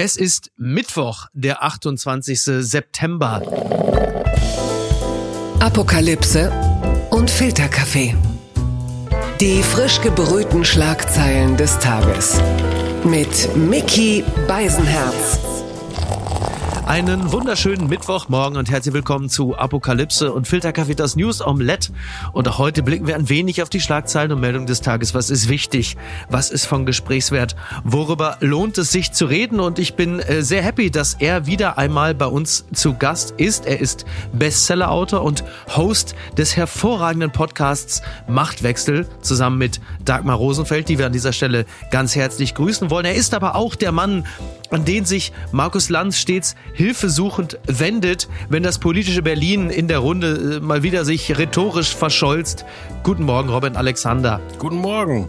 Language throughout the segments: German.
Es ist Mittwoch, der 28. September. Apokalypse und Filterkaffee. Die frisch gebrühten Schlagzeilen des Tages. Mit Mickey Beisenherz. Einen wunderschönen Mittwochmorgen und herzlich willkommen zu Apokalypse und Filterkaffee, das News Omelette. Und auch heute blicken wir ein wenig auf die Schlagzeilen und Meldungen des Tages. Was ist wichtig? Was ist von Gesprächswert? Worüber lohnt es sich zu reden? Und ich bin äh, sehr happy, dass er wieder einmal bei uns zu Gast ist. Er ist Bestsellerautor und Host des hervorragenden Podcasts Machtwechsel zusammen mit Dagmar Rosenfeld, die wir an dieser Stelle ganz herzlich grüßen wollen. Er ist aber auch der Mann, an den sich Markus Lanz stets hilfesuchend wendet, wenn das politische Berlin in der Runde äh, mal wieder sich rhetorisch verscholzt. Guten Morgen, Robin Alexander. Guten Morgen.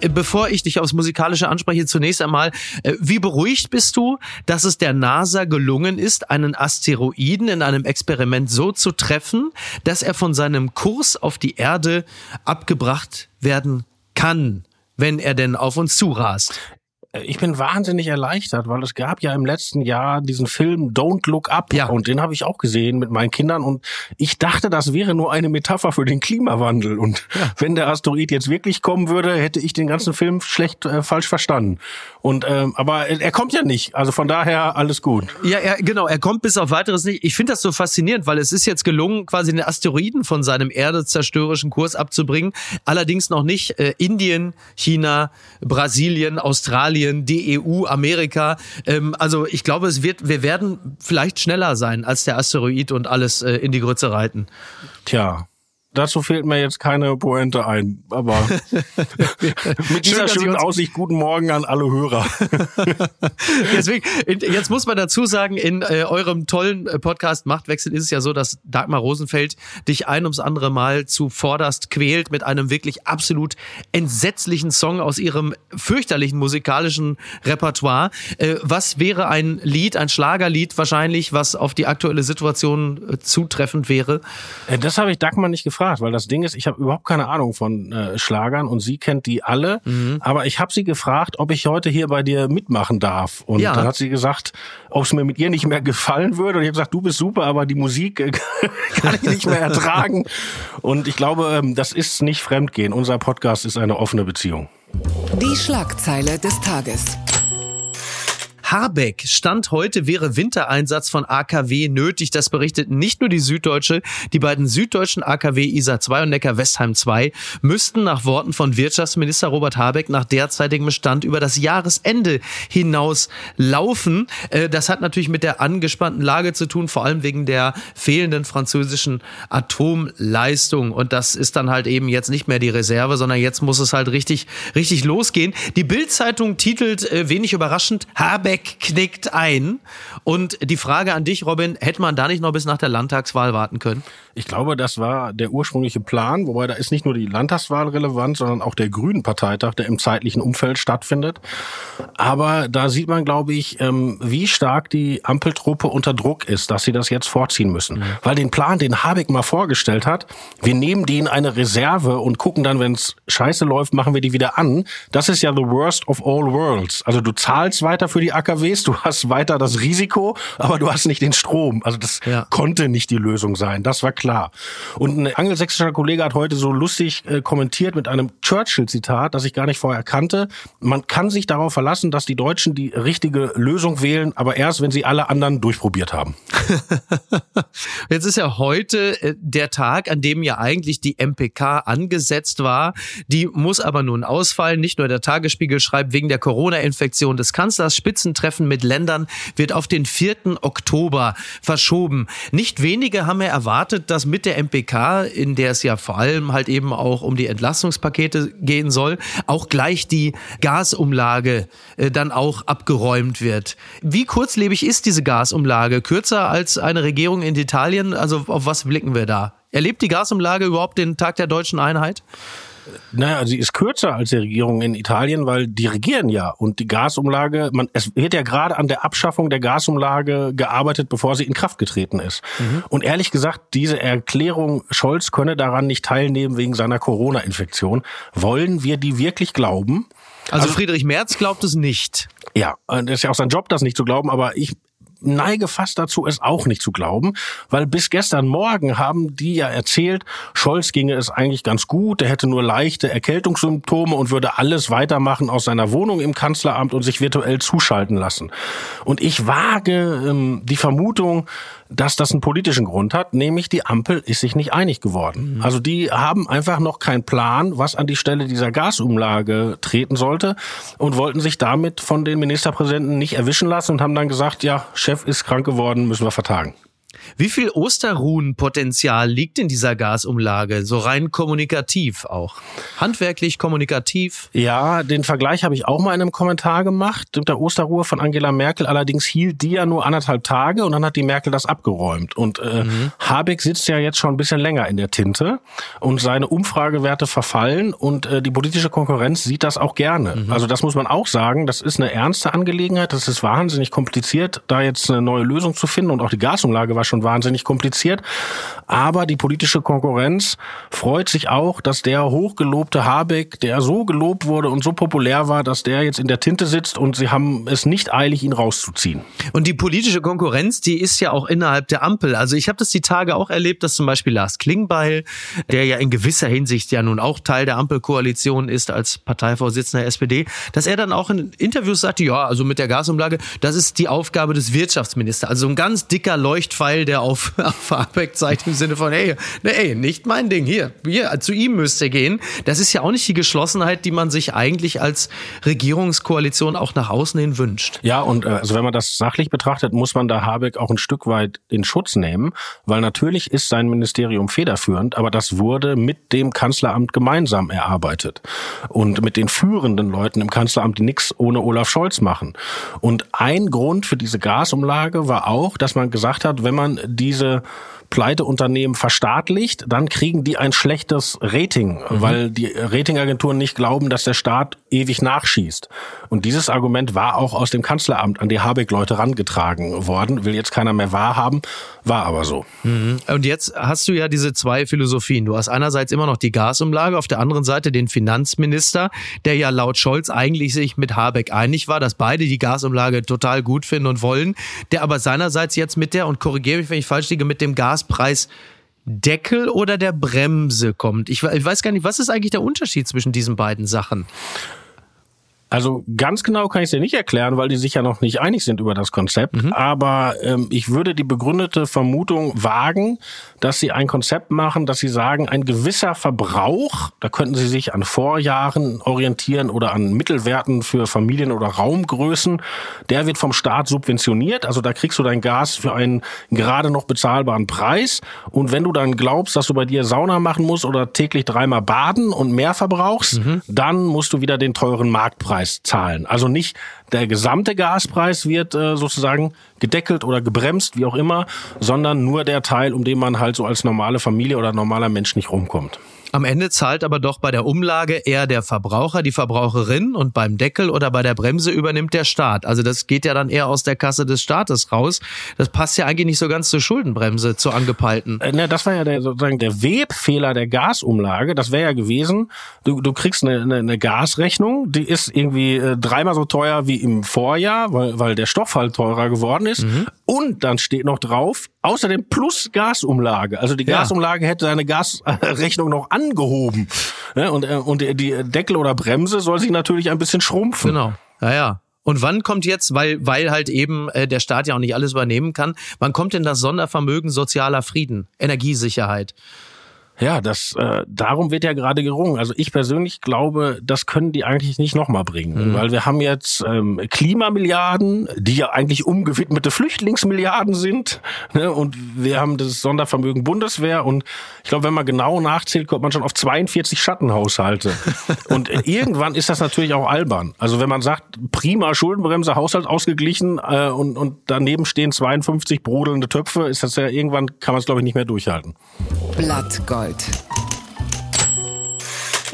Äh, bevor ich dich aufs Musikalische anspreche, zunächst einmal, äh, wie beruhigt bist du, dass es der NASA gelungen ist, einen Asteroiden in einem Experiment so zu treffen, dass er von seinem Kurs auf die Erde abgebracht werden kann? wenn er denn auf uns zurast. Ich bin wahnsinnig erleichtert, weil es gab ja im letzten Jahr diesen Film Don't Look Up ja. und den habe ich auch gesehen mit meinen Kindern und ich dachte, das wäre nur eine Metapher für den Klimawandel und ja. wenn der Asteroid jetzt wirklich kommen würde, hätte ich den ganzen Film schlecht äh, falsch verstanden. Und ähm, aber er kommt ja nicht, also von daher alles gut. Ja, ja, genau, er kommt bis auf weiteres nicht. Ich finde das so faszinierend, weil es ist jetzt gelungen, quasi den Asteroiden von seinem erdezerstörerischen Kurs abzubringen, allerdings noch nicht äh, Indien, China, Brasilien, Australien Australien, die EU, Amerika. Ähm, also ich glaube, es wird, wir werden vielleicht schneller sein als der Asteroid und alles äh, in die Grütze reiten. Tja, dazu fehlt mir jetzt keine Pointe ein. Aber mit dieser Schön, schönen Aussicht, guten Morgen an alle Hörer. Deswegen, jetzt muss man dazu sagen, in äh, eurem tollen äh, Podcast Machtwechsel ist es ja so, dass Dagmar Rosenfeld dich ein ums andere Mal zuvorderst quält mit einem wirklich absolut entsetzlichen Song aus ihrem fürchterlichen musikalischen Repertoire. Äh, was wäre ein Lied, ein Schlagerlied wahrscheinlich, was auf die aktuelle Situation äh, zutreffend wäre? Äh, das habe ich Dagmar nicht gefragt gefragt, weil das Ding ist, ich habe überhaupt keine Ahnung von äh, Schlagern und sie kennt die alle. Mhm. Aber ich habe sie gefragt, ob ich heute hier bei dir mitmachen darf. Und ja. dann hat sie gesagt, ob es mir mit ihr nicht mehr gefallen würde. Und ich habe gesagt, du bist super, aber die Musik äh, kann ich nicht mehr ertragen. Und ich glaube, ähm, das ist nicht Fremdgehen. Unser Podcast ist eine offene Beziehung. Die Schlagzeile des Tages. Habeck. Stand heute wäre Wintereinsatz von AKW nötig. Das berichtet nicht nur die Süddeutsche. Die beiden süddeutschen AKW Isar 2 und Neckar-Westheim 2 müssten nach Worten von Wirtschaftsminister Robert Habeck nach derzeitigem Stand über das Jahresende hinaus laufen. Äh, das hat natürlich mit der angespannten Lage zu tun, vor allem wegen der fehlenden französischen Atomleistung. Und das ist dann halt eben jetzt nicht mehr die Reserve, sondern jetzt muss es halt richtig, richtig losgehen. Die Bild-Zeitung titelt äh, wenig überraschend Habeck Habeck knickt ein. Und die Frage an dich, Robin, hätte man da nicht noch bis nach der Landtagswahl warten können? Ich glaube, das war der ursprüngliche Plan, wobei da ist nicht nur die Landtagswahl relevant, sondern auch der Grünen Parteitag, der im zeitlichen Umfeld stattfindet. Aber da sieht man, glaube ich, ähm, wie stark die Ampeltruppe unter Druck ist, dass sie das jetzt vorziehen müssen. Mhm. Weil den Plan, den Habeck mal vorgestellt hat, wir nehmen den eine Reserve und gucken dann, wenn es scheiße läuft, machen wir die wieder an. Das ist ja the worst of all worlds. Also du zahlst weiter für die AKWs, du hast weiter das Risiko, aber du hast nicht den Strom. Also das ja. konnte nicht die Lösung sein. Das war klar. Und ein angelsächsischer Kollege hat heute so lustig äh, kommentiert mit einem Churchill-Zitat, das ich gar nicht vorher kannte. Man kann sich darauf verlassen, dass die Deutschen die richtige Lösung wählen, aber erst, wenn sie alle anderen durchprobiert haben. Jetzt ist ja heute äh, der Tag, an dem ja eigentlich die MPK angesetzt war. Die muss aber nun ausfallen. Nicht nur der Tagesspiegel schreibt, wegen der Corona-Infektion des Kanzlers Spitzentreffen mit Ländern wird auf den 4. Oktober verschoben. Nicht wenige haben ja erwartet, dass mit der MPK, in der es ja vor allem halt eben auch um die Entlastungspakete gehen soll, auch gleich die Gasumlage äh, dann auch abgeräumt wird. Wie kurzlebig ist diese Gasumlage? Kürzer als eine Regierung in Italien? Also auf was blicken wir da? Erlebt die Gasumlage überhaupt den Tag der deutschen Einheit? Naja, sie ist kürzer als die Regierung in Italien, weil die regieren ja und die Gasumlage, man, es wird ja gerade an der Abschaffung der Gasumlage gearbeitet, bevor sie in Kraft getreten ist. Mhm. Und ehrlich gesagt, diese Erklärung, Scholz könne daran nicht teilnehmen wegen seiner Corona-Infektion, wollen wir die wirklich glauben? Also, also Friedrich Merz glaubt es nicht. Ja, das ist ja auch sein Job, das nicht zu glauben, aber ich neige fast dazu, es auch nicht zu glauben, weil bis gestern Morgen haben die ja erzählt, Scholz ginge es eigentlich ganz gut, er hätte nur leichte Erkältungssymptome und würde alles weitermachen aus seiner Wohnung im Kanzleramt und sich virtuell zuschalten lassen. Und ich wage ähm, die Vermutung, dass das einen politischen Grund hat, nämlich die Ampel ist sich nicht einig geworden. Mhm. Also die haben einfach noch keinen Plan, was an die Stelle dieser Gasumlage treten sollte und wollten sich damit von den Ministerpräsidenten nicht erwischen lassen und haben dann gesagt, ja, Chef ist krank geworden, müssen wir vertagen. Wie viel Osterruhenpotenzial liegt in dieser Gasumlage, so rein kommunikativ auch? Handwerklich, kommunikativ? Ja, den Vergleich habe ich auch mal in einem Kommentar gemacht mit der Osterruhe von Angela Merkel. Allerdings hielt die ja nur anderthalb Tage und dann hat die Merkel das abgeräumt. Und äh, mhm. Habeck sitzt ja jetzt schon ein bisschen länger in der Tinte und seine Umfragewerte verfallen und äh, die politische Konkurrenz sieht das auch gerne. Mhm. Also das muss man auch sagen, das ist eine ernste Angelegenheit. Das ist wahnsinnig kompliziert, da jetzt eine neue Lösung zu finden und auch die Gasumlage war schon wahnsinnig kompliziert. Aber die politische Konkurrenz freut sich auch, dass der hochgelobte Habeck, der so gelobt wurde und so populär war, dass der jetzt in der Tinte sitzt und sie haben es nicht eilig, ihn rauszuziehen. Und die politische Konkurrenz, die ist ja auch innerhalb der Ampel. Also ich habe das die Tage auch erlebt, dass zum Beispiel Lars Klingbeil, der ja in gewisser Hinsicht ja nun auch Teil der Ampelkoalition ist als Parteivorsitzender der SPD, dass er dann auch in Interviews sagte, ja, also mit der Gasumlage, das ist die Aufgabe des Wirtschaftsministers. Also ein ganz dicker Leuchtpfeil, der auf, auf Habeck zeigt im Sinne von, ey, ne, ey, nicht mein Ding, hier, hier, zu ihm müsst ihr gehen. Das ist ja auch nicht die Geschlossenheit, die man sich eigentlich als Regierungskoalition auch nach außen hin wünscht. Ja, und äh, also wenn man das sachlich betrachtet, muss man da Habeck auch ein Stück weit in Schutz nehmen, weil natürlich ist sein Ministerium federführend, aber das wurde mit dem Kanzleramt gemeinsam erarbeitet und mit den führenden Leuten im Kanzleramt, die nichts ohne Olaf Scholz machen. Und ein Grund für diese Gasumlage war auch, dass man gesagt hat, wenn man diese Pleiteunternehmen verstaatlicht, dann kriegen die ein schlechtes Rating, mhm. weil die Ratingagenturen nicht glauben, dass der Staat ewig nachschießt. Und dieses Argument war auch aus dem Kanzleramt an die Habeck-Leute rangetragen worden. Will jetzt keiner mehr wahrhaben, war aber so. Mhm. Und jetzt hast du ja diese zwei Philosophien. Du hast einerseits immer noch die Gasumlage, auf der anderen Seite den Finanzminister, der ja laut Scholz eigentlich sich mit Habeck einig war, dass beide die Gasumlage total gut finden und wollen, der aber seinerseits jetzt mit der, und korrigiere mich, wenn ich falsch liege, mit dem Gas Gaspreisdeckel oder der Bremse kommt. Ich, ich weiß gar nicht, was ist eigentlich der Unterschied zwischen diesen beiden Sachen? Also ganz genau kann ich es dir nicht erklären, weil die sich ja noch nicht einig sind über das Konzept. Mhm. Aber ähm, ich würde die begründete Vermutung wagen, dass sie ein Konzept machen, dass sie sagen, ein gewisser Verbrauch, da könnten sie sich an Vorjahren orientieren oder an Mittelwerten für Familien- oder Raumgrößen, der wird vom Staat subventioniert. Also da kriegst du dein Gas für einen gerade noch bezahlbaren Preis. Und wenn du dann glaubst, dass du bei dir Sauna machen musst oder täglich dreimal baden und mehr verbrauchst, mhm. dann musst du wieder den teuren Marktpreis Gaspreis zahlen. Also nicht der gesamte Gaspreis wird äh, sozusagen gedeckelt oder gebremst, wie auch immer, sondern nur der Teil, um den man halt so als normale Familie oder normaler Mensch nicht rumkommt. Am Ende zahlt aber doch bei der Umlage eher der Verbraucher, die Verbraucherin und beim Deckel oder bei der Bremse übernimmt der Staat. Also das geht ja dann eher aus der Kasse des Staates raus. Das passt ja eigentlich nicht so ganz zur Schuldenbremse, zur angepeilten. Äh, ne, das war ja der, sozusagen der Webfehler der Gasumlage. Das wäre ja gewesen, du, du kriegst eine, eine, eine Gasrechnung, die ist irgendwie äh, dreimal so teuer wie im Vorjahr, weil, weil der Stoff halt teurer geworden ist. Mhm. Und dann steht noch drauf, außerdem plus Gasumlage. Also die Gasumlage ja. hätte seine Gasrechnung noch an angehoben. Ja, und, äh, und die Deckel oder Bremse soll sich natürlich ein bisschen schrumpfen. Genau. Ja, ja. Und wann kommt jetzt, weil, weil halt eben äh, der Staat ja auch nicht alles übernehmen kann, wann kommt denn das Sondervermögen sozialer Frieden, Energiesicherheit? Ja, das äh, darum wird ja gerade gerungen. Also ich persönlich glaube, das können die eigentlich nicht nochmal bringen, mhm. weil wir haben jetzt ähm, Klimamilliarden, die ja eigentlich umgewidmete Flüchtlingsmilliarden sind, ne? und wir haben das Sondervermögen Bundeswehr und ich glaube, wenn man genau nachzählt, kommt man schon auf 42 Schattenhaushalte. und irgendwann ist das natürlich auch albern. Also wenn man sagt, prima Schuldenbremse, Haushalt ausgeglichen äh, und, und daneben stehen 52 brodelnde Töpfe, ist das ja irgendwann kann man es glaube ich nicht mehr durchhalten. Blattgold. Right.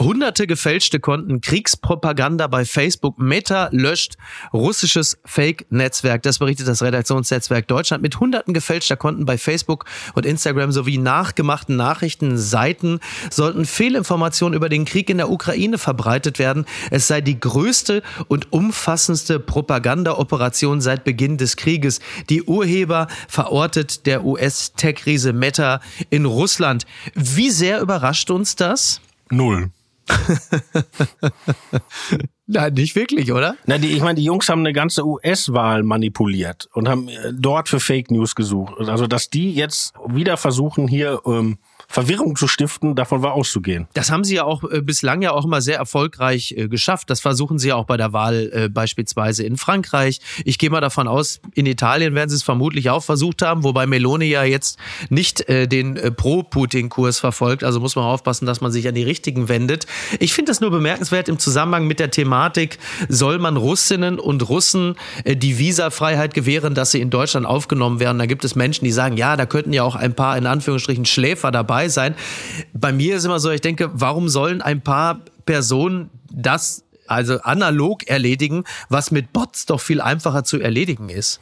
Hunderte gefälschte Konten, Kriegspropaganda bei Facebook, Meta löscht russisches Fake-Netzwerk. Das berichtet das Redaktionsnetzwerk Deutschland. Mit hunderten gefälschter Konten bei Facebook und Instagram sowie nachgemachten Nachrichtenseiten sollten Fehlinformationen über den Krieg in der Ukraine verbreitet werden. Es sei die größte und umfassendste Propagandaoperation seit Beginn des Krieges. Die Urheber verortet der US-Tech-Riese Meta in Russland. Wie sehr überrascht uns das? Null. Nein, nicht wirklich, oder? Na, die, ich meine, die Jungs haben eine ganze US-Wahl manipuliert und haben äh, dort für Fake News gesucht. Also, dass die jetzt wieder versuchen, hier ähm, Verwirrung zu stiften, davon war auszugehen. Das haben sie ja auch äh, bislang ja auch immer sehr erfolgreich äh, geschafft. Das versuchen sie ja auch bei der Wahl äh, beispielsweise in Frankreich. Ich gehe mal davon aus, in Italien werden sie es vermutlich auch versucht haben, wobei Meloni ja jetzt nicht äh, den Pro-Putin-Kurs verfolgt. Also muss man aufpassen, dass man sich an die Richtigen wendet. Ich finde das nur bemerkenswert im Zusammenhang mit der Thematik, soll man Russinnen und Russen die Visafreiheit gewähren, dass sie in Deutschland aufgenommen werden. Da gibt es Menschen, die sagen, ja, da könnten ja auch ein paar in Anführungsstrichen Schläfer dabei dabei sein. Bei mir ist immer so, ich denke, warum sollen ein paar Personen das also analog erledigen, was mit Bots doch viel einfacher zu erledigen ist?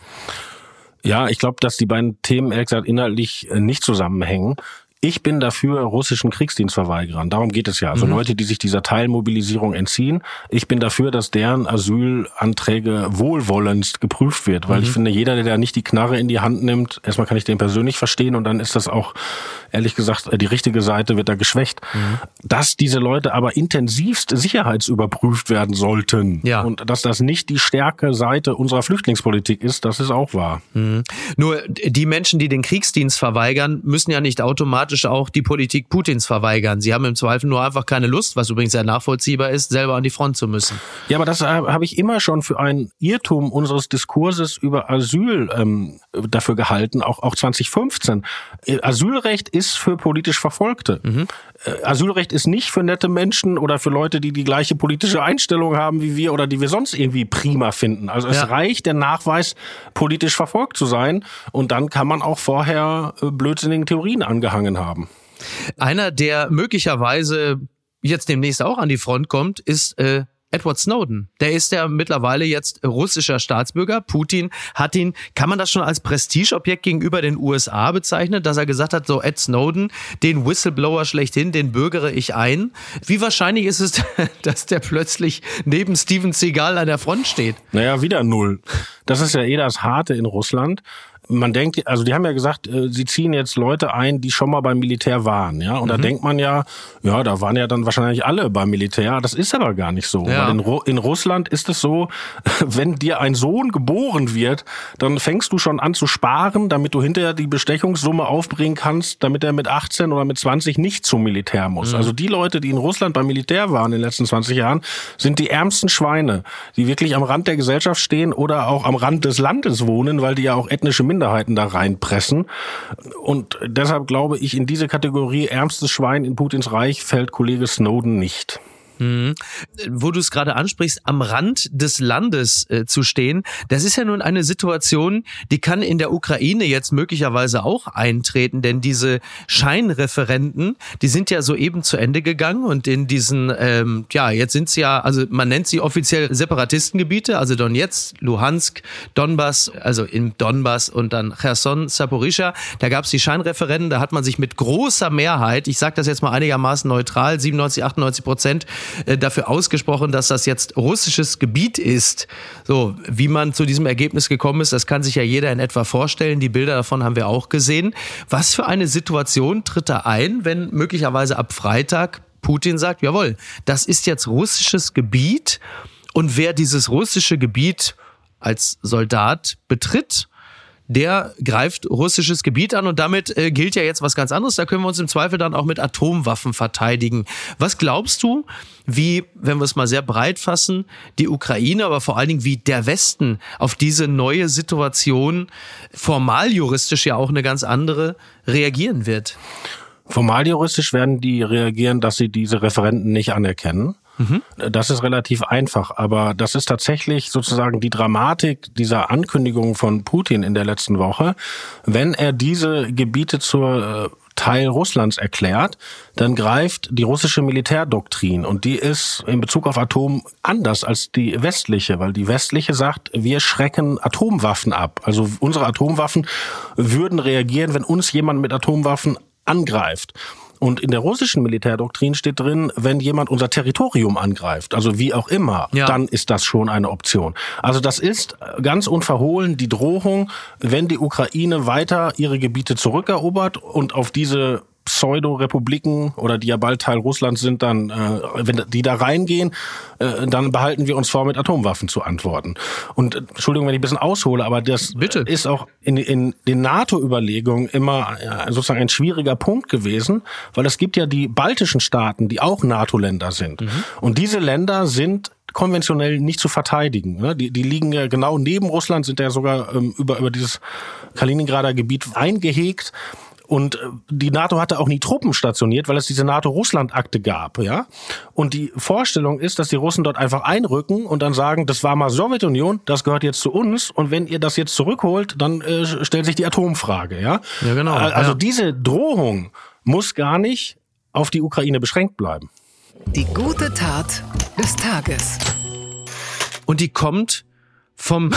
Ja, ich glaube, dass die beiden Themen ehrlich gesagt inhaltlich äh, nicht zusammenhängen. Ich bin dafür russischen Kriegsdienstverweigerern. Darum geht es ja. Also mhm. Leute, die sich dieser Teilmobilisierung entziehen. Ich bin dafür, dass deren Asylanträge wohlwollendst geprüft wird, weil mhm. ich finde, jeder, der da nicht die Knarre in die Hand nimmt, erstmal kann ich den persönlich verstehen und dann ist das auch, ehrlich gesagt, die richtige Seite wird da geschwächt. Mhm. Dass diese Leute aber intensivst sicherheitsüberprüft werden sollten ja. und dass das nicht die stärke Seite unserer Flüchtlingspolitik ist, das ist auch wahr. Mhm. Nur die Menschen, die den Kriegsdienst verweigern, müssen ja nicht automatisch automatisch auch die Politik Putins verweigern. Sie haben im Zweifel nur einfach keine Lust, was übrigens sehr nachvollziehbar ist, selber an die Front zu müssen. Ja, aber das äh, habe ich immer schon für ein Irrtum unseres Diskurses über Asyl ähm, dafür gehalten, auch, auch 2015. Äh, Asylrecht ist für politisch Verfolgte. Mhm. Äh, Asylrecht ist nicht für nette Menschen oder für Leute, die die gleiche politische Einstellung haben wie wir oder die wir sonst irgendwie prima finden. Also es ja. reicht der Nachweis, politisch verfolgt zu sein und dann kann man auch vorher äh, blödsinnigen Theorien angehangen haben. Einer, der möglicherweise jetzt demnächst auch an die Front kommt, ist äh, Edward Snowden. Der ist ja mittlerweile jetzt russischer Staatsbürger. Putin hat ihn, kann man das schon als Prestigeobjekt gegenüber den USA bezeichnen, dass er gesagt hat, so Ed Snowden, den Whistleblower schlechthin, den bürgere ich ein. Wie wahrscheinlich ist es, dass der plötzlich neben Steven Seagal an der Front steht? Naja, wieder null. Das ist ja eh das Harte in Russland man denkt, also die haben ja gesagt, äh, sie ziehen jetzt Leute ein, die schon mal beim Militär waren, ja. Und mhm. da denkt man ja, ja, da waren ja dann wahrscheinlich alle beim Militär. Das ist aber gar nicht so. Ja. Weil in, Ru in Russland ist es so, wenn dir ein Sohn geboren wird, dann fängst du schon an zu sparen, damit du hinterher die Bestechungssumme aufbringen kannst, damit er mit 18 oder mit 20 nicht zum Militär muss. Mhm. Also die Leute, die in Russland beim Militär waren in den letzten 20 Jahren, sind die ärmsten Schweine, die wirklich am Rand der Gesellschaft stehen oder auch am Rand des Landes wohnen, weil die ja auch ethnische Minderheiten Minderheiten da reinpressen. Und deshalb glaube ich, in diese Kategorie ärmstes Schwein in Putins Reich fällt Kollege Snowden nicht. Mhm. Wo du es gerade ansprichst, am Rand des Landes äh, zu stehen, das ist ja nun eine Situation, die kann in der Ukraine jetzt möglicherweise auch eintreten, denn diese Scheinreferenten, die sind ja soeben zu Ende gegangen und in diesen, ähm, ja, jetzt sind sie ja, also man nennt sie offiziell Separatistengebiete, also Donetsk, Luhansk, Donbass, also im Donbass und dann Cherson, Saporischa, da gab es die Scheinreferenten, da hat man sich mit großer Mehrheit, ich sage das jetzt mal einigermaßen neutral, 97, 98 Prozent äh, dafür ausgesprochen, dass das jetzt russisches Gebiet ist. So, wie man zu diesem Ergebnis gekommen ist, das kann sich ja jeder in etwa vorstellen. Die Bilder davon haben wir auch gesehen. Was für eine Situation tritt da ein, wenn möglicherweise ab Freitag Putin sagt, jawohl, das ist jetzt russisches Gebiet und wer dieses russische Gebiet als Soldat betritt, der greift russisches Gebiet an und damit äh, gilt ja jetzt was ganz anderes. Da können wir uns im Zweifel dann auch mit Atomwaffen verteidigen. Was glaubst du, wie, wenn wir es mal sehr breit fassen, die Ukraine, aber vor allen Dingen wie der Westen auf diese neue Situation, formal juristisch ja auch eine ganz andere, reagieren wird? Formal juristisch werden die reagieren, dass sie diese Referenten nicht anerkennen. Mhm. Das ist relativ einfach, aber das ist tatsächlich sozusagen die Dramatik dieser Ankündigung von Putin in der letzten Woche. Wenn er diese Gebiete zur äh, Teil Russlands erklärt, dann greift die russische Militärdoktrin und die ist in Bezug auf Atom anders als die westliche, weil die westliche sagt, wir schrecken Atomwaffen ab. Also unsere Atomwaffen würden reagieren, wenn uns jemand mit Atomwaffen angreift. Und in der russischen Militärdoktrin steht drin, wenn jemand unser Territorium angreift, also wie auch immer, ja. dann ist das schon eine Option. Also das ist ganz unverhohlen die Drohung, wenn die Ukraine weiter ihre Gebiete zurückerobert und auf diese Pseudo-Republiken oder die ja bald Teil Russlands sind, dann, äh, wenn die da reingehen, äh, dann behalten wir uns vor, mit Atomwaffen zu antworten. Und äh, Entschuldigung, wenn ich ein bisschen aushole, aber das Bitte. ist auch in, in den NATO-Überlegungen immer äh, sozusagen ein schwieriger Punkt gewesen, weil es gibt ja die baltischen Staaten, die auch NATO-Länder sind. Mhm. Und diese Länder sind konventionell nicht zu verteidigen. Ne? Die, die liegen ja genau neben Russland, sind ja sogar ähm, über, über dieses Kaliningrader Gebiet eingehegt. Und äh, die NATO hatte auch nie Truppen stationiert, weil es diese NATO-Russland-Akte gab, ja. Und die Vorstellung ist, dass die Russen dort einfach einrücken und dann sagen, das war mal Sowjetunion, das gehört jetzt zu uns und wenn ihr das jetzt zurückholt, dann äh, stellt sich die Atomfrage, ja. Ja, genau. Also ja. diese Drohung muss gar nicht auf die Ukraine beschränkt bleiben. Die gute Tat des Tages. Und die kommt vom,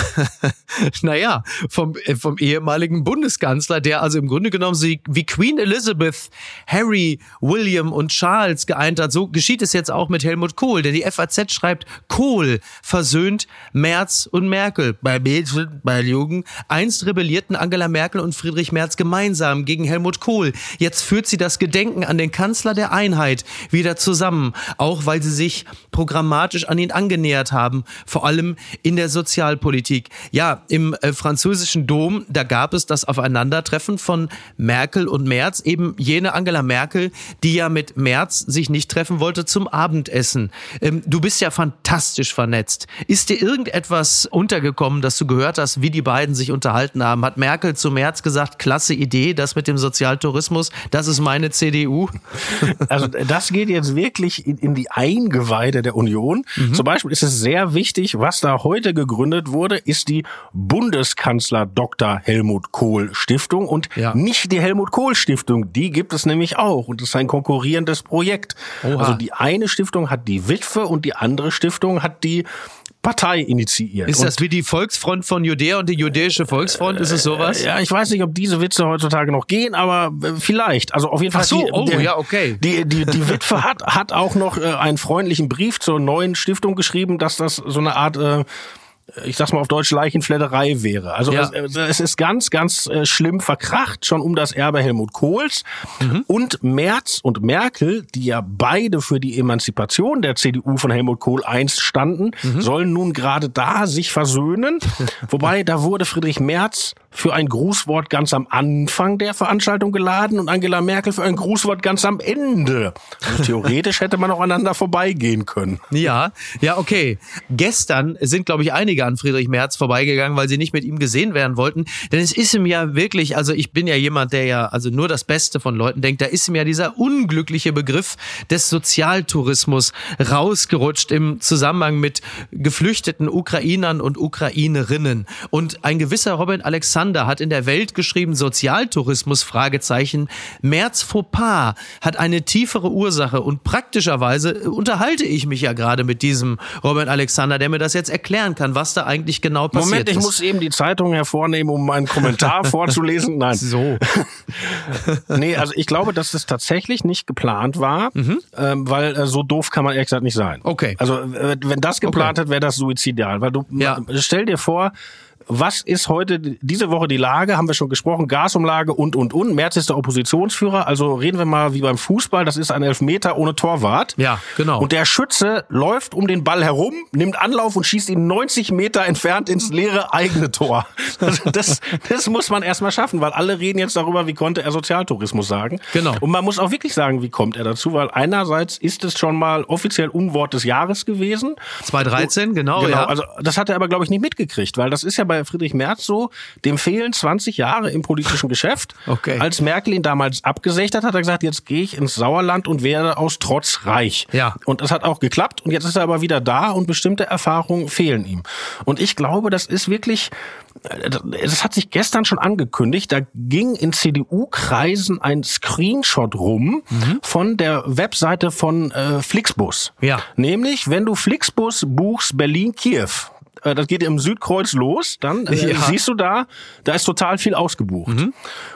naja, vom, äh, vom ehemaligen Bundeskanzler, der also im Grunde genommen sie wie Queen Elizabeth, Harry, William und Charles geeint hat. So geschieht es jetzt auch mit Helmut Kohl, denn die FAZ schreibt, Kohl versöhnt Merz und Merkel. Bei Mädchen, bei Jugend. Einst rebellierten Angela Merkel und Friedrich Merz gemeinsam gegen Helmut Kohl. Jetzt führt sie das Gedenken an den Kanzler der Einheit wieder zusammen, auch weil sie sich programmatisch an ihn angenähert haben, vor allem in der Sozial Sozialpolitik. Ja, im äh, französischen Dom, da gab es das Aufeinandertreffen von Merkel und Merz, eben jene Angela Merkel, die ja mit Merz sich nicht treffen wollte zum Abendessen. Ähm, du bist ja fantastisch vernetzt. Ist dir irgendetwas untergekommen, dass du gehört hast, wie die beiden sich unterhalten haben? Hat Merkel zu Merz gesagt, klasse Idee, das mit dem Sozialtourismus, das ist meine CDU? Also das geht jetzt wirklich in, in die Eingeweide der Union. Mhm. Zum Beispiel ist es sehr wichtig, was da heute gegründet gegründet wurde, ist die Bundeskanzler Dr. Helmut Kohl Stiftung und ja. nicht die Helmut Kohl Stiftung. Die gibt es nämlich auch und das ist ein konkurrierendes Projekt. Oha. Also die eine Stiftung hat die Witwe und die andere Stiftung hat die Partei initiiert. Ist das wie die Volksfront von Judäa und die jüdische Volksfront? Ist es sowas? Ja, ich weiß nicht, ob diese Witze heutzutage noch gehen, aber äh, vielleicht. Also auf jeden Fall. Ach so, die, oh, der, ja, okay. Die, die, die Witwe hat, hat auch noch äh, einen freundlichen Brief zur neuen Stiftung geschrieben, dass das so eine Art äh, ich sag's mal auf Deutsch, Leichenfledderei wäre. Also ja. es, es, ist ganz, ganz äh, schlimm verkracht, schon um das Erbe Helmut Kohls. Mhm. Und Merz und Merkel, die ja beide für die Emanzipation der CDU von Helmut Kohl einst standen, mhm. sollen nun gerade da sich versöhnen. Wobei, da wurde Friedrich Merz für ein Grußwort ganz am Anfang der Veranstaltung geladen und Angela Merkel für ein Grußwort ganz am Ende. Also theoretisch hätte man auch aneinander vorbeigehen können. Ja, ja, okay. Gestern sind, glaube ich, einige an Friedrich Merz vorbeigegangen, weil sie nicht mit ihm gesehen werden wollten. Denn es ist ihm ja wirklich, also ich bin ja jemand, der ja also nur das Beste von Leuten denkt, da ist ihm ja dieser unglückliche Begriff des Sozialtourismus rausgerutscht im Zusammenhang mit geflüchteten Ukrainern und Ukrainerinnen. Und ein gewisser Robin Alexander hat in der Welt geschrieben, Sozialtourismus, Fragezeichen. Merz Fauxpas hat eine tiefere Ursache und praktischerweise unterhalte ich mich ja gerade mit diesem Robert Alexander, der mir das jetzt erklären kann, was da eigentlich genau passiert Moment, ich ist. muss eben die Zeitung hervornehmen, um meinen Kommentar vorzulesen. Nein. So. nee, also ich glaube, dass es tatsächlich nicht geplant war, mhm. ähm, weil äh, so doof kann man ehrlich gesagt nicht sein. Okay. Also äh, wenn das geplant okay. hat, wäre das suizidal, weil du ja. stell dir vor, was ist heute diese Woche die Lage? Haben wir schon gesprochen, Gasumlage und und und. Merz ist der Oppositionsführer, also reden wir mal wie beim Fußball, das ist ein Elfmeter ohne Torwart. Ja, genau. Und der Schütze läuft um den Ball herum, nimmt Anlauf und schießt ihn 90 Meter entfernt ins leere eigene Tor. Also das, das muss man erstmal schaffen, weil alle reden jetzt darüber, wie konnte er Sozialtourismus sagen. Genau. Und man muss auch wirklich sagen, wie kommt er dazu, weil einerseits ist es schon mal offiziell Unwort des Jahres gewesen. 2013, genau, genau. Ja. Also das hat er aber glaube ich nicht mitgekriegt, weil das ist ja bei bei Friedrich Merz so, dem fehlen 20 Jahre im politischen Geschäft. Okay. Als Merkel ihn damals abgesägt hat, hat er gesagt, jetzt gehe ich ins Sauerland und werde aus Trotz reich. Ja. Und das hat auch geklappt und jetzt ist er aber wieder da und bestimmte Erfahrungen fehlen ihm. Und ich glaube, das ist wirklich, das hat sich gestern schon angekündigt, da ging in CDU-Kreisen ein Screenshot rum Mhm. von der Webseite von äh, Flixbus. Ja. Nämlich, wenn du Flixbus buchst Berlin-Kiew, äh, das geht im Südkreuz los, dann äh, Ja. siehst du da, da ist total viel ausgebucht.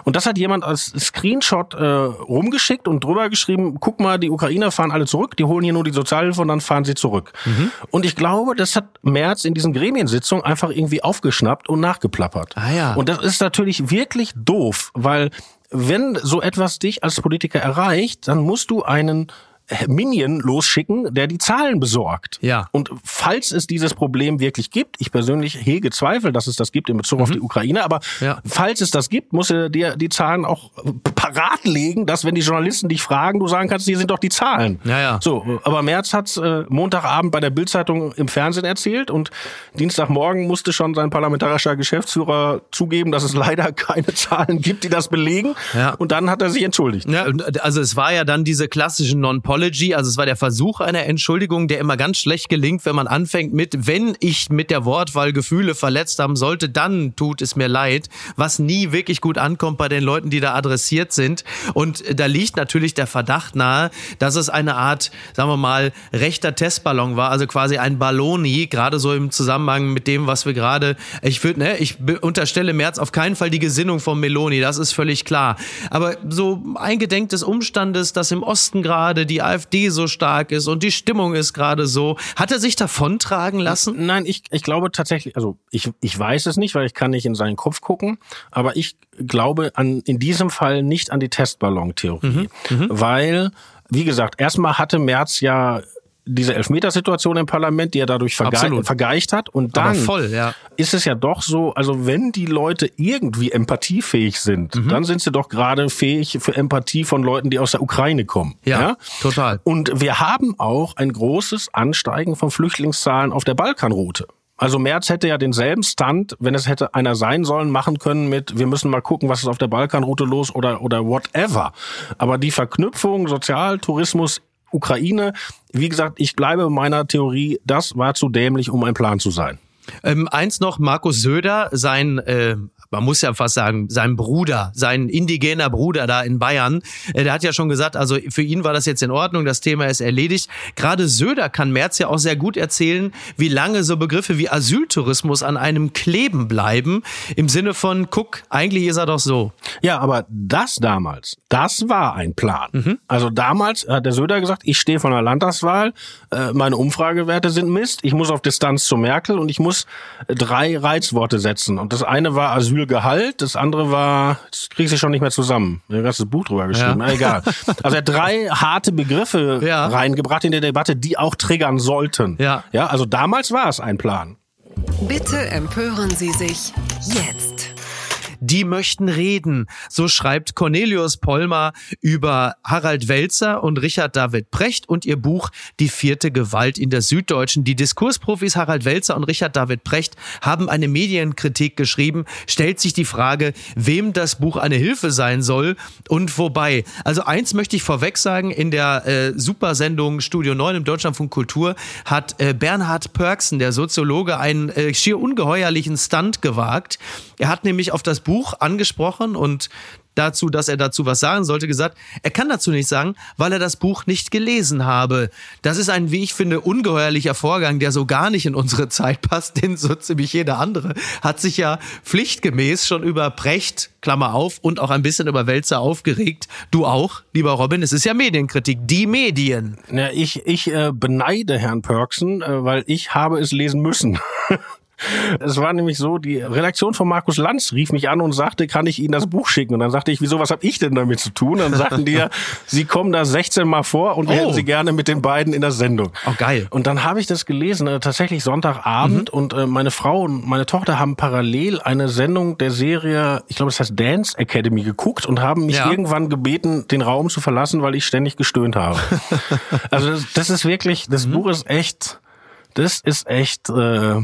Und das hat jemand als Screenshot äh, rumgeschickt und drüber geschrieben, guck mal, die Ukrainer fahren alle zurück, die holen hier nur die Sozialhilfe und dann fahren sie zurück. Und ich glaube, das hat Merz in diesen Gremiensitzungen einfach irgendwie aufgeschnappt und nachgeplappert. Ah ja. Und das ist natürlich wirklich doof, weil wenn so etwas dich als Politiker erreicht, dann musst du einen Minion losschicken, der die Zahlen besorgt. Ja. Und falls es dieses Problem wirklich gibt, ich persönlich hege Zweifel, dass es das gibt in Bezug auf die Ukraine, aber Mhm. Ja. falls es das gibt, muss er dir die Zahlen auch parat legen, dass wenn die Journalisten dich fragen, du sagen kannst, hier sind doch die Zahlen. Ja, ja. So, aber Merz hat äh, Montagabend bei der Bildzeitung im Fernsehen erzählt und Dienstagmorgen musste schon sein parlamentarischer Geschäftsführer zugeben, dass es leider keine Zahlen gibt, die das belegen. Ja. Und dann hat er sich entschuldigt. Ja, und, also es war ja dann diese klassische Non-Pology, also es war der Versuch einer Entschuldigung, der immer ganz schlecht gelingt, wenn man anfängt mit, wenn ich mit der Wortwahl Gefühle verletzt haben sollte, dann tut es mir leid, was nie wirklich gut ankommt bei den Leuten, die da adressiert sind. Und da liegt natürlich der Verdacht nahe, dass es eine Art, sagen wir mal, rechter Testballon war, also quasi ein Balloni, gerade so im Zusammenhang mit dem, was wir gerade, ich würde, ne, ich unterstelle Merz auf keinen Fall die Gesinnung von Meloni, das ist völlig klar. Aber so eingedenk des Umstandes, dass im Osten gerade die AfD so stark ist und die Stimmung ist gerade so, hat er sich davontragen lassen? Nein, ich, ich glaube tatsächlich, also ich, ich weiß es nicht, weil ich kann nicht in seinen Kopf gucken, aber ich glaube an, in diesem Fall nicht an die Testballon-Theorie, weil, wie gesagt, erstmal hatte Merz ja diese Elfmetersituation im Parlament, die er dadurch verge vergeicht hat. Und dann voll, ja. ist es ja doch so, also wenn die Leute irgendwie empathiefähig sind, Mhm. dann sind sie doch gerade fähig für Empathie von Leuten, die aus der Ukraine kommen. Ja, total. Und wir haben auch ein großes Ansteigen von Flüchtlingszahlen auf der Balkanroute. Also Merz hätte ja denselben Stunt, wenn es hätte einer sein sollen, machen können mit, wir müssen mal gucken, was ist auf der Balkanroute los oder, oder whatever. Aber die Verknüpfung Sozial, Tourismus, Ukraine, wie gesagt, ich bleibe meiner Theorie, das war zu dämlich, um ein Plan zu sein. Ähm, eins noch, Markus Söder, sein, äh, man muss ja fast sagen, sein Bruder, sein indigener Bruder da in Bayern, äh, der hat ja schon gesagt, also für ihn war das jetzt in Ordnung, das Thema ist erledigt. Gerade Söder kann Merz ja auch sehr gut erzählen, wie lange so Begriffe wie Asyltourismus an einem kleben bleiben, im Sinne von, guck, eigentlich ist er doch so. Ja, aber das damals, das war ein Plan. Also damals hat der Söder gesagt, ich stehe von der Landtagswahl, äh, meine Umfragewerte sind Mist, ich muss auf Distanz zu Merkel und ich muss drei Reizworte setzen. Und das eine war Asylgehalt, das andere war, das kriegst du schon nicht mehr zusammen. Ich habe das Buch drüber geschrieben, Ja. Na, egal. Also er hat drei harte Begriffe Ja. reingebracht in der Debatte, die auch triggern sollten. Ja. ja, also damals war es ein Plan. Bitte empören Sie sich jetzt. Die möchten reden. So schreibt Cornelius Pollmer über Harald Welzer und Richard David Precht und ihr Buch Die vierte Gewalt in der Süddeutschen. Die Diskursprofis Harald Welzer und Richard David Precht haben eine Medienkritik geschrieben. Stellt sich die Frage, wem das Buch eine Hilfe sein soll und wobei. Also eins möchte ich vorweg sagen, in der äh, Supersendung Studio 9 im Deutschlandfunk Kultur hat äh, Bernhard Pörksen, der Soziologe, einen äh, schier ungeheuerlichen Stunt gewagt. Er hat nämlich auf das Buch angesprochen und dazu, dass er dazu was sagen sollte, gesagt, er kann dazu nicht sagen, weil er das Buch nicht gelesen habe. Das ist ein, wie ich finde, ungeheuerlicher Vorgang, der so gar nicht in unsere Zeit passt, denn so ziemlich jeder andere hat sich ja pflichtgemäß schon über Precht, Klammer auf, und auch ein bisschen über Wälzer aufgeregt. Du auch, lieber Robin, es ist ja Medienkritik, die Medien. Ja, ich ich äh, beneide Herrn Pörksen, äh, weil ich habe es lesen müssen. Es war nämlich so, die Redaktion von Markus Lanz rief mich an und sagte, kann ich Ihnen das Buch schicken? Und dann sagte ich, wieso, was habe ich denn damit zu tun? Dann sagten die ja, Sie kommen da 16 Mal vor und wir Oh. hätten Sie gerne mit den beiden in der Sendung. Oh, geil. Und dann habe ich das gelesen, äh, tatsächlich Sonntagabend und äh, meine Frau und meine Tochter haben parallel eine Sendung der Serie, ich glaube, es heißt Dance Academy geguckt und haben mich Ja. irgendwann gebeten, den Raum zu verlassen, weil ich ständig gestöhnt habe. also das, das ist wirklich, das Buch ist echt, das ist echt äh,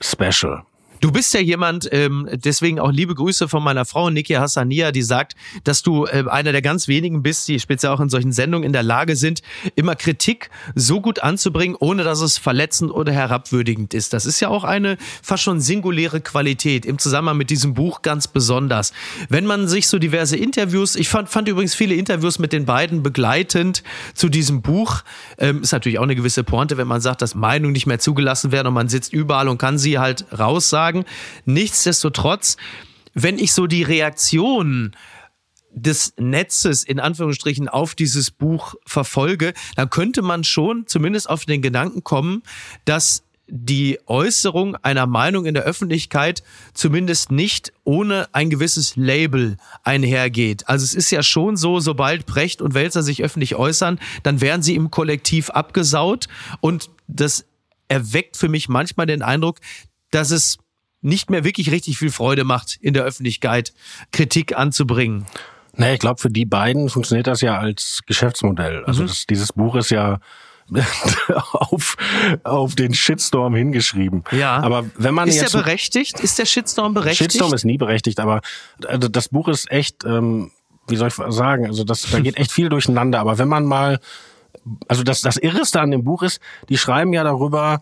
special. Du bist ja jemand, ähm, deswegen auch liebe Grüße von meiner Frau Niki Hassania, die sagt, dass du äh, einer der ganz wenigen bist, die speziell auch in solchen Sendungen in der Lage sind, immer Kritik so gut anzubringen, ohne dass es verletzend oder herabwürdigend ist. Das ist ja auch eine fast schon singuläre Qualität im Zusammenhang mit diesem Buch ganz besonders. Wenn man sich so diverse Interviews, ich fand, fand übrigens viele Interviews mit den beiden begleitend zu diesem Buch, ähm, ist natürlich auch eine gewisse Pointe, wenn man sagt, dass Meinungen nicht mehr zugelassen werden und man sitzt überall und kann sie halt raussagen sagen. Nichtsdestotrotz, wenn ich so die Reaktionen des Netzes in Anführungsstrichen auf dieses Buch verfolge, dann könnte man schon zumindest auf den Gedanken kommen, dass die Äußerung einer Meinung in der Öffentlichkeit zumindest nicht ohne ein gewisses Label einhergeht. Also es ist ja schon so, sobald Brecht und Welzer sich öffentlich äußern, dann werden sie im Kollektiv abgesaut und das erweckt für mich manchmal den Eindruck, dass es nicht mehr wirklich richtig viel Freude macht, in der Öffentlichkeit Kritik anzubringen. Naja, ich glaube, für die beiden funktioniert das ja als Geschäftsmodell. Also mhm. das, dieses Buch ist ja auf, auf den Shitstorm hingeschrieben. Ja. Aber wenn man ist jetzt der berechtigt? Ist der Shitstorm berechtigt? Shitstorm ist nie berechtigt, aber also das Buch ist echt, ähm, wie soll ich sagen, also das, da geht echt viel durcheinander. Aber wenn man mal, also das, das Irreste an dem Buch ist, die schreiben ja darüber,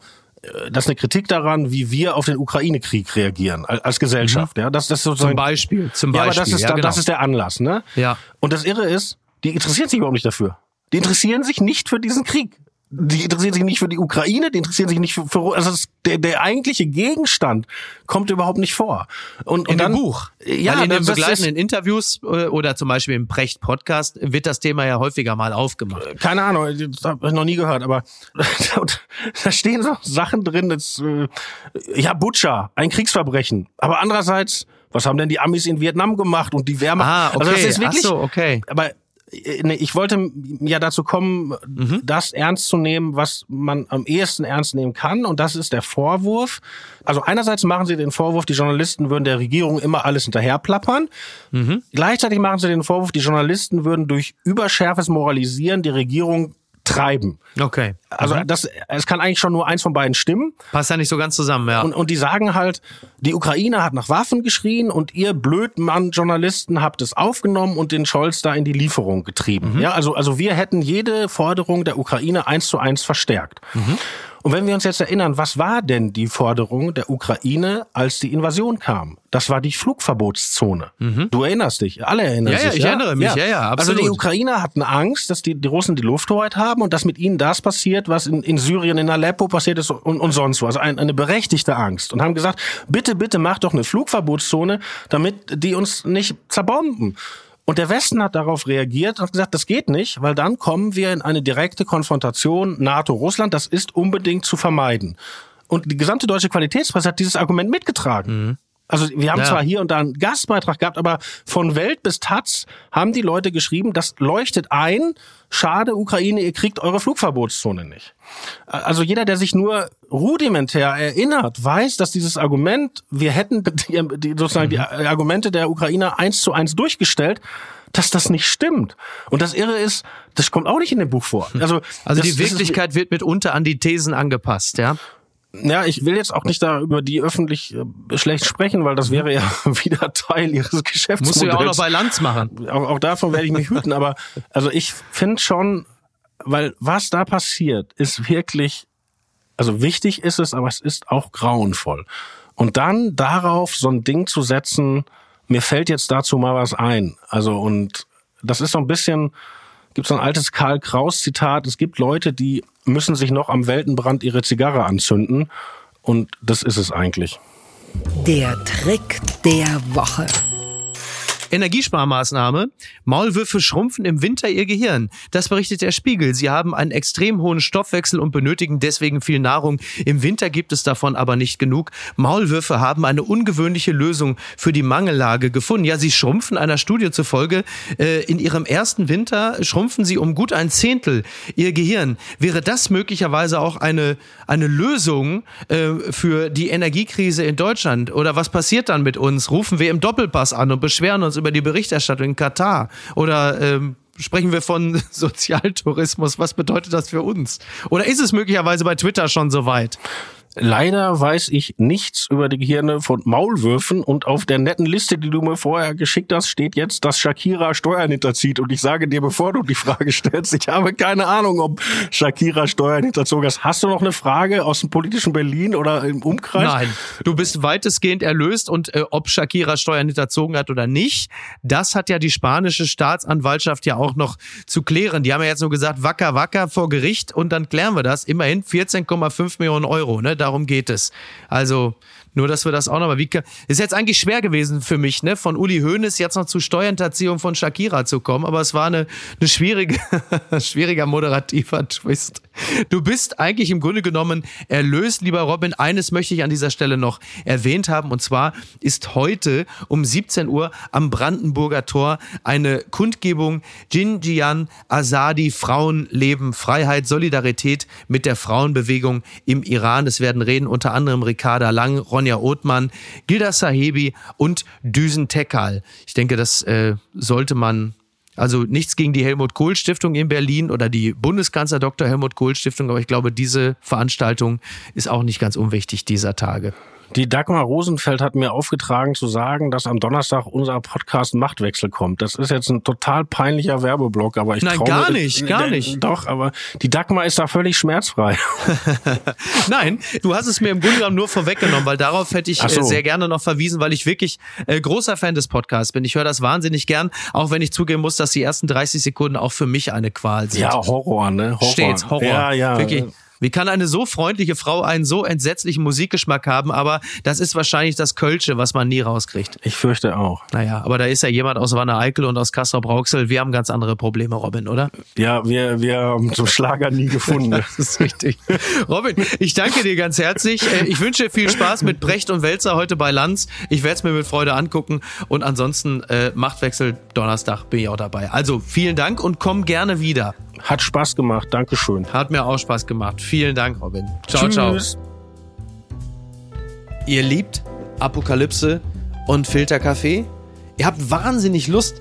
das ist eine Kritik daran, wie wir auf den Ukraine-Krieg reagieren als Gesellschaft. Mhm. Ja, das, das ist sozusagen, zum Beispiel, zum Beispiel. Ja, aber das ist, ja, genau. das ist der Anlass. Ne? Ja. Und das Irre ist, die interessieren sich überhaupt nicht dafür. Die interessieren sich nicht für diesen Krieg die interessieren sich nicht für die Ukraine, die interessieren sich nicht für, für also das, der, der eigentliche Gegenstand kommt überhaupt nicht vor. Und, und in dann, dem Buch, ja, Weil in den begleitenden Interviews äh, oder zum Beispiel im Precht Podcast wird das Thema ja häufiger mal aufgemacht. Keine Ahnung, das habe ich noch nie gehört, aber da stehen so Sachen drin, das, äh, ja Butcher, ein Kriegsverbrechen, aber andererseits was haben denn die Amis in Vietnam gemacht und die Wehrmacht? Ah, okay. Also das ist wirklich, so, okay. Aber äh, ich wollte ja dazu kommen, mhm. das ernst zu nehmen, was man am ehesten ernst nehmen kann. Und das ist der Vorwurf. Also einerseits machen sie den Vorwurf, die Journalisten würden der Regierung immer alles hinterherplappern. Mhm. Gleichzeitig machen sie den Vorwurf, die Journalisten würden durch überschärfes Moralisieren die Regierung treiben. Okay. Also mhm. das, es kann eigentlich schon nur eins von beiden stimmen. Passt ja nicht so ganz zusammen, ja. Und, und die sagen halt, die Ukraine hat nach Waffen geschrien und ihr Blödmann Journalisten habt es aufgenommen und den Scholz da in die Lieferung getrieben. Mhm. Ja, also, also wir hätten jede Forderung der Ukraine eins zu eins verstärkt. Mhm. Und wenn wir uns jetzt erinnern, was war denn die Forderung der Ukraine, als die Invasion kam? Das war die Flugverbotszone. Mhm. Du erinnerst dich, alle erinnern ja, sich. Ja, ich erinnere mich, ja, ja, ja absolut. Also die Ukrainer hatten Angst, dass die, die Russen die Lufthoheit haben und dass mit ihnen das passiert, was in, in Syrien, in Aleppo passiert ist und, und sonst wo. Also ein, eine berechtigte Angst. Und haben gesagt, bitte, bitte macht doch eine Flugverbotszone, damit die uns nicht zerbomben. Und der Westen hat darauf reagiert und gesagt, das geht nicht, weil dann kommen wir in eine direkte Konfrontation NATO-Russland. Das ist unbedingt zu vermeiden. Und die gesamte deutsche Qualitätspresse hat dieses Argument mitgetragen. Mhm. Also wir haben ja. zwar hier und da einen Gastbeitrag gehabt, aber von Welt bis Taz haben die Leute geschrieben, das leuchtet ein. Schade, Ukraine, ihr kriegt eure Flugverbotszone nicht. Also jeder, der sich nur rudimentär erinnert, weiß, dass dieses Argument, wir hätten die, sozusagen mhm. die Argumente der Ukrainer eins zu eins durchgestellt, dass das nicht stimmt. Und das Irre ist, das kommt auch nicht in dem Buch vor. Also, also das, die Wirklichkeit wird mitunter an die Thesen angepasst, ja? Ja, ich will jetzt auch nicht da über die öffentlich äh, schlecht sprechen, weil das wäre ja wieder Teil ihres Geschäftsmodells. Musst du ja auch noch bei Lanz machen. Auch, auch davon werde ich mich hüten, aber also ich finde schon, weil was da passiert, ist wirklich, also wichtig ist es, aber es ist auch grauenvoll. Und dann darauf so ein Ding zu setzen, mir fällt jetzt dazu mal was ein. Also und das ist so ein bisschen, gibt so ein altes Karl Kraus Zitat, es gibt Leute, die müssen sich noch am Weltenbrand ihre Zigarre anzünden. Und das ist es eigentlich. Der Trick der Woche. Energiesparmaßnahme. Maulwürfe schrumpfen im Winter ihr Gehirn. Das berichtet der Spiegel. Sie haben einen extrem hohen Stoffwechsel und benötigen deswegen viel Nahrung. Im Winter gibt es davon aber nicht genug. Maulwürfe haben eine ungewöhnliche Lösung für die Mangellage gefunden. Ja, sie schrumpfen einer Studie zufolge. Äh, in ihrem ersten Winter schrumpfen sie um gut ein Zehntel ihr Gehirn. Wäre das möglicherweise auch eine, eine Lösung äh, für die Energiekrise in Deutschland? Oder was passiert dann mit uns? Rufen wir im Doppelpass an und beschweren uns über die Berichterstattung in Katar? Oder ähm, sprechen wir von Sozialtourismus? Was bedeutet das für uns? Oder ist es möglicherweise bei Twitter schon so weit? Leider weiß ich nichts über die Gehirne von Maulwürfen und auf der netten Liste, die du mir vorher geschickt hast, steht jetzt, dass Shakira Steuern hinterzieht. Und ich sage dir, bevor du die Frage stellst, ich habe keine Ahnung, ob Shakira Steuern hinterzogen hat. Hast du noch eine Frage aus dem politischen Berlin oder im Umkreis? Nein, du bist weitestgehend erlöst und äh, ob Shakira Steuern hinterzogen hat oder nicht, das hat ja die spanische Staatsanwaltschaft ja auch noch zu klären. Die haben ja jetzt nur gesagt, wacker, wacker vor Gericht und dann klären wir das. Immerhin 14,5 Millionen Euro, ne? Darum geht es. Also nur, dass wir das auch nochmal, ist jetzt eigentlich schwer gewesen für mich, ne, von Uli Hoeneß jetzt noch zu Steuerhinterziehung von Shakira zu kommen, aber es war eine, eine schwierige, schwieriger moderativer Twist. Du bist eigentlich im Grunde genommen erlöst, lieber Robin. Eines möchte ich an dieser Stelle noch erwähnt haben, und zwar ist heute um 17 Uhr am Brandenburger Tor eine Kundgebung Jinjian Azadi Frauen, Leben, Freiheit, Solidarität mit der Frauenbewegung im Iran. Es werden reden unter anderem Ricarda Lang, Ronja Othmann, Gilda Sahebi und Düsen Tekal. Ich denke, das äh, sollte man also nichts gegen die Helmut Kohl Stiftung in Berlin oder die Bundeskanzler Dr. Helmut Kohl Stiftung, aber ich glaube, diese Veranstaltung ist auch nicht ganz unwichtig dieser Tage. Die Dagmar Rosenfeld hat mir aufgetragen zu sagen, dass am Donnerstag unser Podcast Machtwechsel kommt. Das ist jetzt ein total peinlicher Werbeblock, aber ich Nein, traue gar mir- nicht, gar nicht. Doch, aber die Dagmar ist da völlig schmerzfrei. Nein, du hast es mir im Grunde genommen nur vorweggenommen, weil darauf hätte ich Ach so. äh, sehr gerne noch verwiesen, weil ich wirklich äh, großer Fan des Podcasts bin. Ich höre das wahnsinnig gern, auch wenn ich zugeben muss, dass die ersten 30 Sekunden auch für mich eine Qual sind. Ja, Horror, ne? Horror. Stets Horror. Ja, ja. Wirklich. Wie kann eine so freundliche Frau einen so entsetzlichen Musikgeschmack haben? Aber das ist wahrscheinlich das Kölsche, was man nie rauskriegt. Ich fürchte auch. Naja, aber da ist ja jemand aus Wanne-Eickel und aus Kastrop-Rauxel. Wir haben ganz andere Probleme, Robin, oder? Ja, wir, wir haben zum Schlager nie gefunden. Das ist richtig. Robin, ich danke dir ganz herzlich. Äh, Ich wünsche dir viel Spaß mit Brecht und Welzer heute bei Lanz. Ich werde es mir mit Freude angucken. Und ansonsten äh, Machtwechsel Donnerstag bin ich auch dabei. Also vielen Dank und komm gerne wieder. Hat Spaß gemacht. Dankeschön. Hat mir auch Spaß gemacht. Vielen Dank, Robin. Ciao, ciao. Tschüss. Ihr liebt Apokalypse und Filterkaffee? Ihr habt wahnsinnig Lust,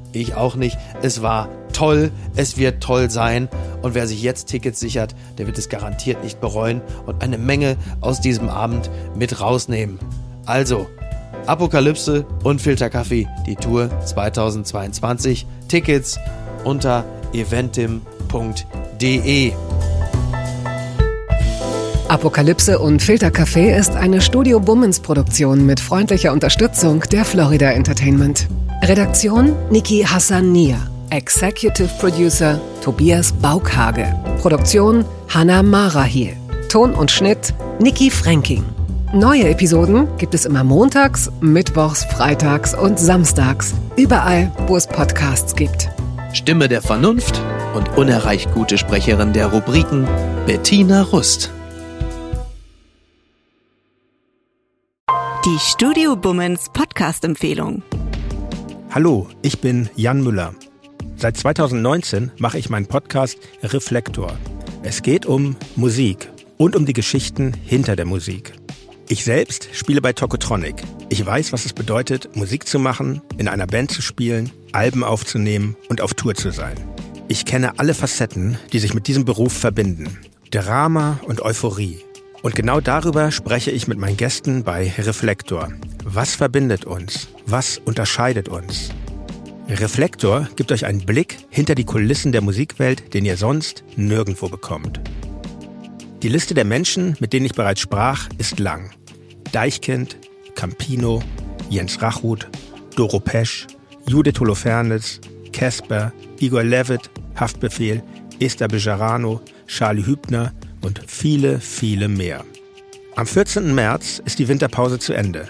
ich auch nicht. Es war toll, es wird toll sein und wer sich jetzt Tickets sichert, der wird es garantiert nicht bereuen und eine Menge aus diesem Abend mit rausnehmen. Also, Apokalypse und Filterkaffee, die Tour 2022. Tickets unter eventim.de. Apokalypse und Filtercafé ist eine Studio Bummens Produktion mit freundlicher Unterstützung der Florida Entertainment. Redaktion Niki Hassania. Executive Producer Tobias Baukhage. Produktion Hanna Marahiel. Ton und Schnitt Niki Fränking. Neue Episoden gibt es immer montags, mittwochs, freitags und samstags. Überall, wo es Podcasts gibt. Stimme der Vernunft und unerreicht gute Sprecherin der Rubriken Bettina Rust. Die Studio Bummens Podcast-Empfehlung. Hallo, ich bin Jan Müller. Seit 2019 mache ich meinen Podcast Reflektor. Es geht um Musik und um die Geschichten hinter der Musik. Ich selbst spiele bei Tokotronic. Ich weiß, was es bedeutet, Musik zu machen, in einer Band zu spielen, Alben aufzunehmen und auf Tour zu sein. Ich kenne alle Facetten, die sich mit diesem Beruf verbinden. Drama und Euphorie. Und genau darüber spreche ich mit meinen Gästen bei Reflektor. Was verbindet uns? Was unterscheidet uns? Reflektor gibt euch einen Blick hinter die Kulissen der Musikwelt, den ihr sonst nirgendwo bekommt. Die Liste der Menschen, mit denen ich bereits sprach, ist lang. Deichkind, Campino, Jens Rachut, Doro Pesch, Judith Holofernes, Casper, Igor Levitt, Haftbefehl, Esther Bejarano, Charlie Hübner und viele, viele mehr. Am 14. März ist die Winterpause zu Ende.